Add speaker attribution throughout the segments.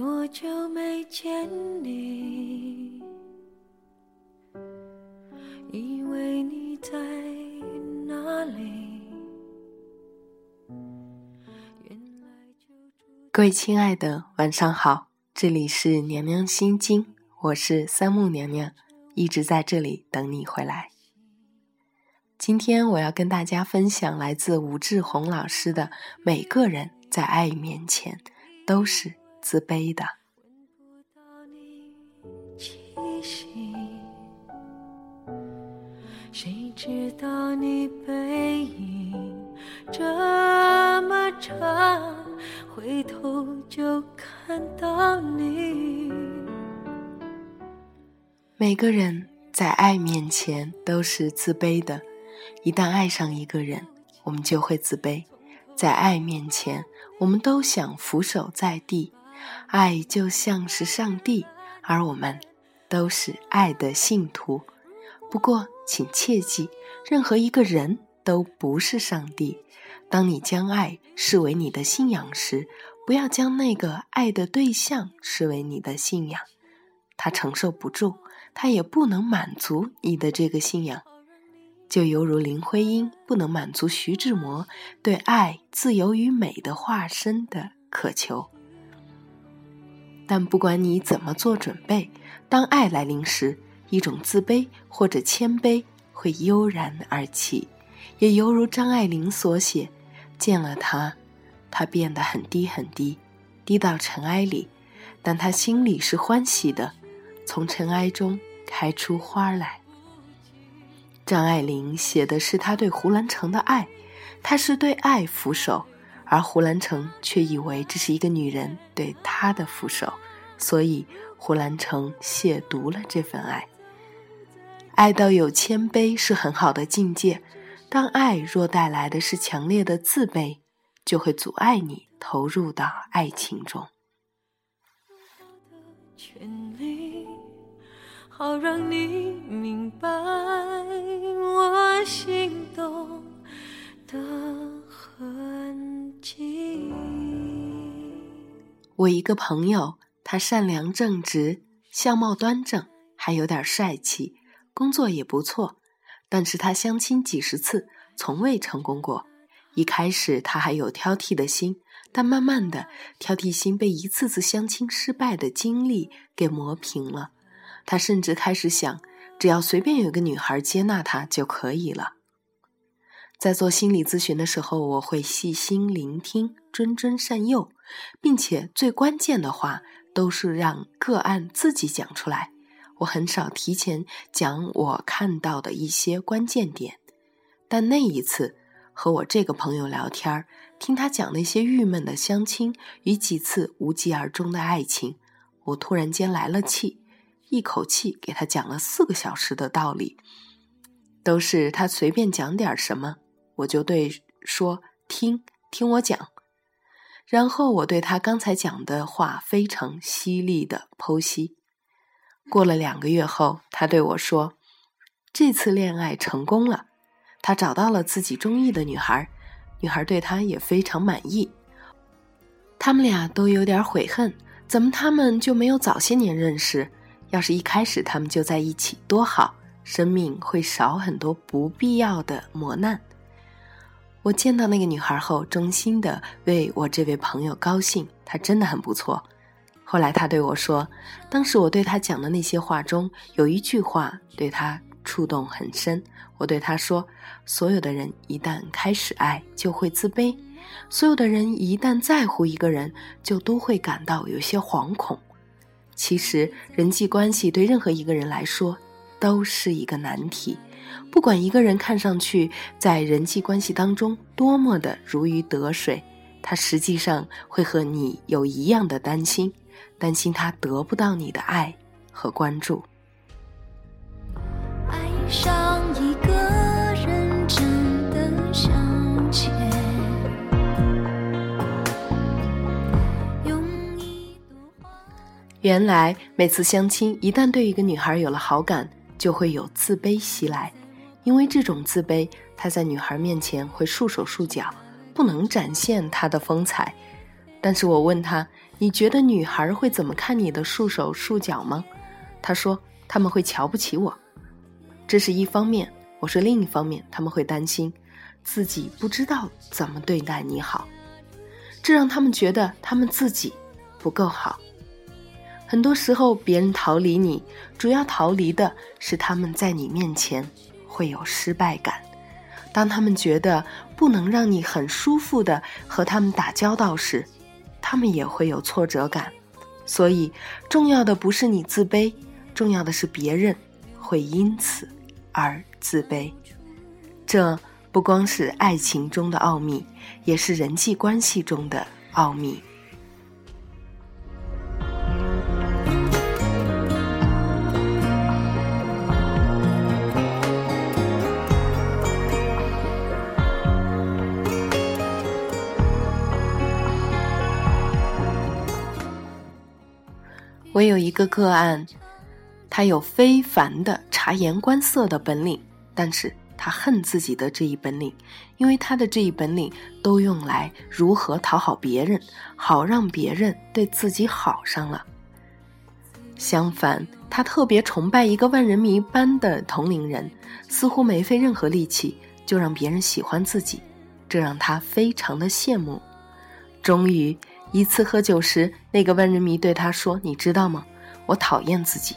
Speaker 1: 多久没见你？以为你在哪里？
Speaker 2: 各位亲爱的，晚上好，这里是娘娘心经，我是三木娘娘，一直在这里等你回来。今天我要跟大家分享来自吴志红老师的《每个人在爱面前都是》。自卑的。
Speaker 1: 谁知道你背影这么长，回头就看到你。
Speaker 2: 每个人在爱面前都是自卑的，一旦爱上一个人，我们就会自卑。在爱面前，我们都想俯首在地。爱就像是上帝，而我们都是爱的信徒。不过，请切记，任何一个人都不是上帝。当你将爱视为你的信仰时，不要将那个爱的对象视为你的信仰。他承受不住，他也不能满足你的这个信仰。就犹如林徽因不能满足徐志摩对爱、自由与美的化身的渴求。但不管你怎么做准备，当爱来临时，一种自卑或者谦卑会悠然而起，也犹如张爱玲所写：“见了他，他变得很低很低，低到尘埃里，但他心里是欢喜的，从尘埃中开出花来。”张爱玲写的是他对胡兰成的爱，他是对爱俯首。而胡兰成却以为这是一个女人对他的俯首，所以胡兰成亵渎了这份爱。爱到有谦卑是很好的境界，但爱若带来的是强烈的自卑，就会阻碍你投入到爱情中。
Speaker 1: 好让你明白我心动的。
Speaker 2: 我一个朋友，他善良正直，相貌端正，还有点帅气，工作也不错。但是他相亲几十次，从未成功过。一开始他还有挑剔的心，但慢慢的，挑剔心被一次次相亲失败的经历给磨平了。他甚至开始想，只要随便有个女孩接纳他就可以了。在做心理咨询的时候，我会细心聆听，谆谆善诱，并且最关键的话都是让个案自己讲出来。我很少提前讲我看到的一些关键点，但那一次和我这个朋友聊天，听他讲那些郁闷的相亲与几次无疾而终的爱情，我突然间来了气，一口气给他讲了四个小时的道理，都是他随便讲点什么。我就对说：“听听我讲。”然后我对他刚才讲的话非常犀利的剖析。过了两个月后，他对我说：“这次恋爱成功了，他找到了自己中意的女孩，女孩对他也非常满意。他们俩都有点悔恨，怎么他们就没有早些年认识？要是一开始他们就在一起多好，生命会少很多不必要的磨难。”我见到那个女孩后，衷心的为我这位朋友高兴，她真的很不错。后来她对我说，当时我对她讲的那些话中有一句话对她触动很深。我对她说：“所有的人一旦开始爱，就会自卑；所有的人一旦在乎一个人，就都会感到有些惶恐。其实人际关系对任何一个人来说都是一个难题。”不管一个人看上去在人际关系当中多么的如鱼得水，他实际上会和你有一样的担心，担心他得不到你的爱和关注。
Speaker 1: 爱上一个人真的向前。
Speaker 2: 原来每次相亲，一旦对一个女孩有了好感，就会有自卑袭来。因为这种自卑，他在女孩面前会束手束脚，不能展现他的风采。但是我问他：“你觉得女孩会怎么看你的束手束脚吗？他说他们会瞧不起我，这是一方面。我说另一方面，他们会担心自己不知道怎么对待你好，这让他们觉得他们自己不够好。很多时候，别人逃离你，主要逃离的是他们在你面前会有失败感。当他们觉得不能让你很舒服的和他们打交道时，他们也会有挫折感。所以，重要的不是你自卑，重要的是别人会因此而自卑。这不光是爱情中的奥秘，也是人际关系中的奥秘。我有一个个案，他有非凡的察言观色的本领，但是他恨自己的这一本领，因为他的这一本领都用来如何讨好别人，好让别人对自己好上了。相反，他特别崇拜一个万人迷般的同龄人，似乎没费任何力气就让别人喜欢自己，这让他非常的羡慕。终于。一次喝酒时，那个万人迷对他说：“你知道吗？我讨厌自己，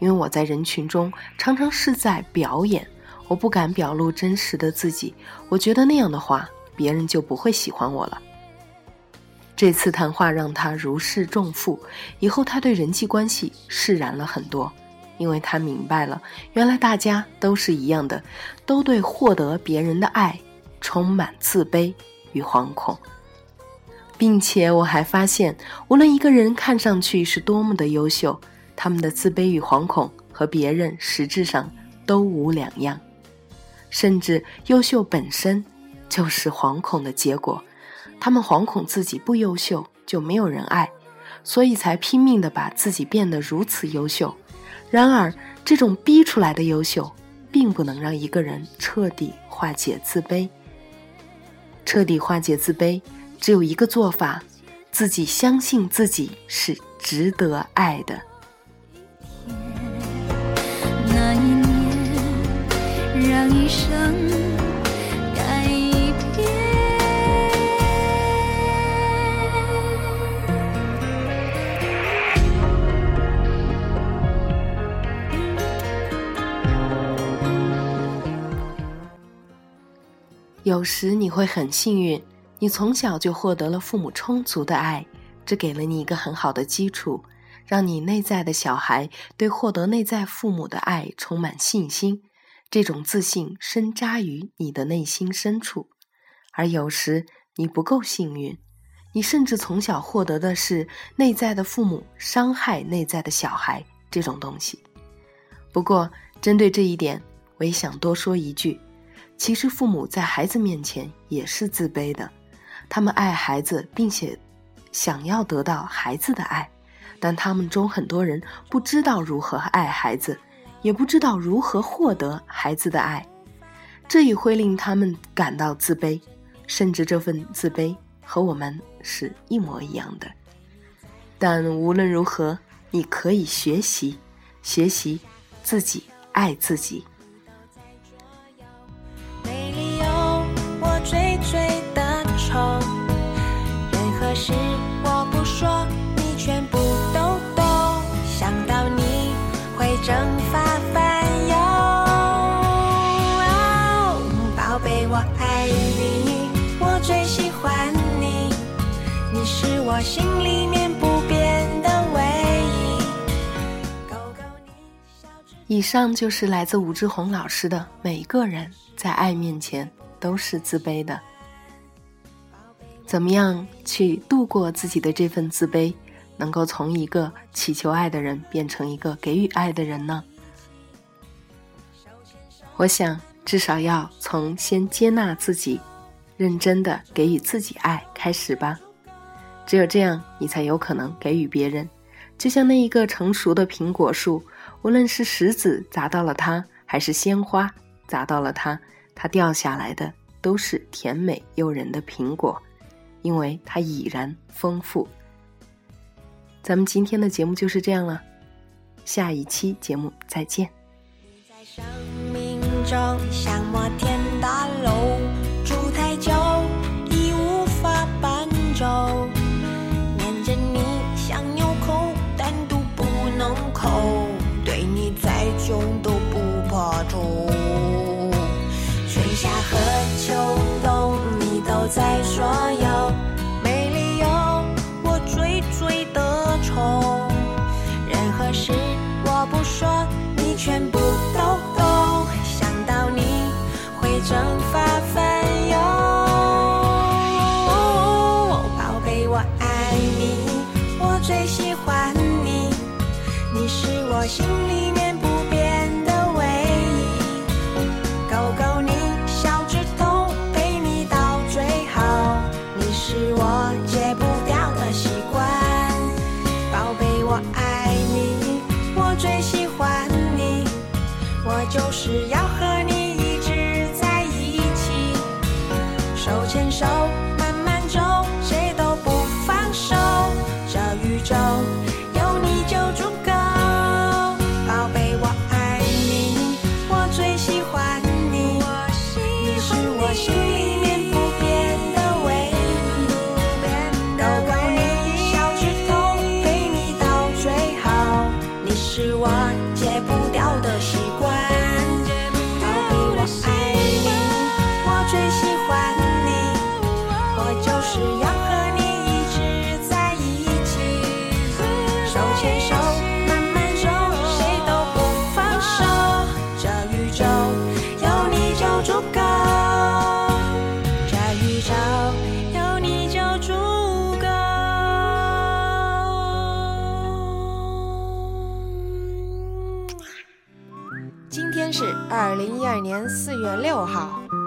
Speaker 2: 因为我在人群中常常是在表演，我不敢表露真实的自己。我觉得那样的话，别人就不会喜欢我了。”这次谈话让他如释重负，以后他对人际关系释然了很多，因为他明白了，原来大家都是一样的，都对获得别人的爱充满自卑与惶恐。并且我还发现，无论一个人看上去是多么的优秀，他们的自卑与惶恐和别人实质上都无两样，甚至优秀本身就是惶恐的结果。他们惶恐自己不优秀就没有人爱，所以才拼命的把自己变得如此优秀。然而，这种逼出来的优秀，并不能让一个人彻底化解自卑，彻底化解自卑。只有一个做法，自己相信自己是值得爱的。那一年，让一生。有时你会很幸运。你从小就获得了父母充足的爱，这给了你一个很好的基础，让你内在的小孩对获得内在父母的爱充满信心。这种自信深扎于你的内心深处。而有时你不够幸运，你甚至从小获得的是内在的父母伤害内在的小孩这种东西。不过，针对这一点，我也想多说一句：其实父母在孩子面前也是自卑的。他们爱孩子，并且想要得到孩子的爱，但他们中很多人不知道如何爱孩子，也不知道如何获得孩子的爱，这也会令他们感到自卑，甚至这份自卑和我们是一模一样的。但无论如何，你可以学习，学习自己爱自己。我心里面不变的唯一。以上就是来自武志红老师的。每个人在爱面前都是自卑的。怎么样去度过自己的这份自卑，能够从一个祈求爱的人变成一个给予爱的人呢？我想，至少要从先接纳自己，认真的给予自己爱开始吧。只有这样，你才有可能给予别人。就像那一个成熟的苹果树，无论是石子砸到了它，还是鲜花砸到了它，它掉下来的都是甜美诱人的苹果，因为它已然丰富。咱们今天的节目就是这样了，下一期节目再见。
Speaker 1: 你在生命中像摩天大楼。伤口对你再重都心里面不变的唯一，狗狗你小指头陪你到最后，你是我戒不掉的习惯，宝贝我爱你，我最喜欢你，我就是要。啊。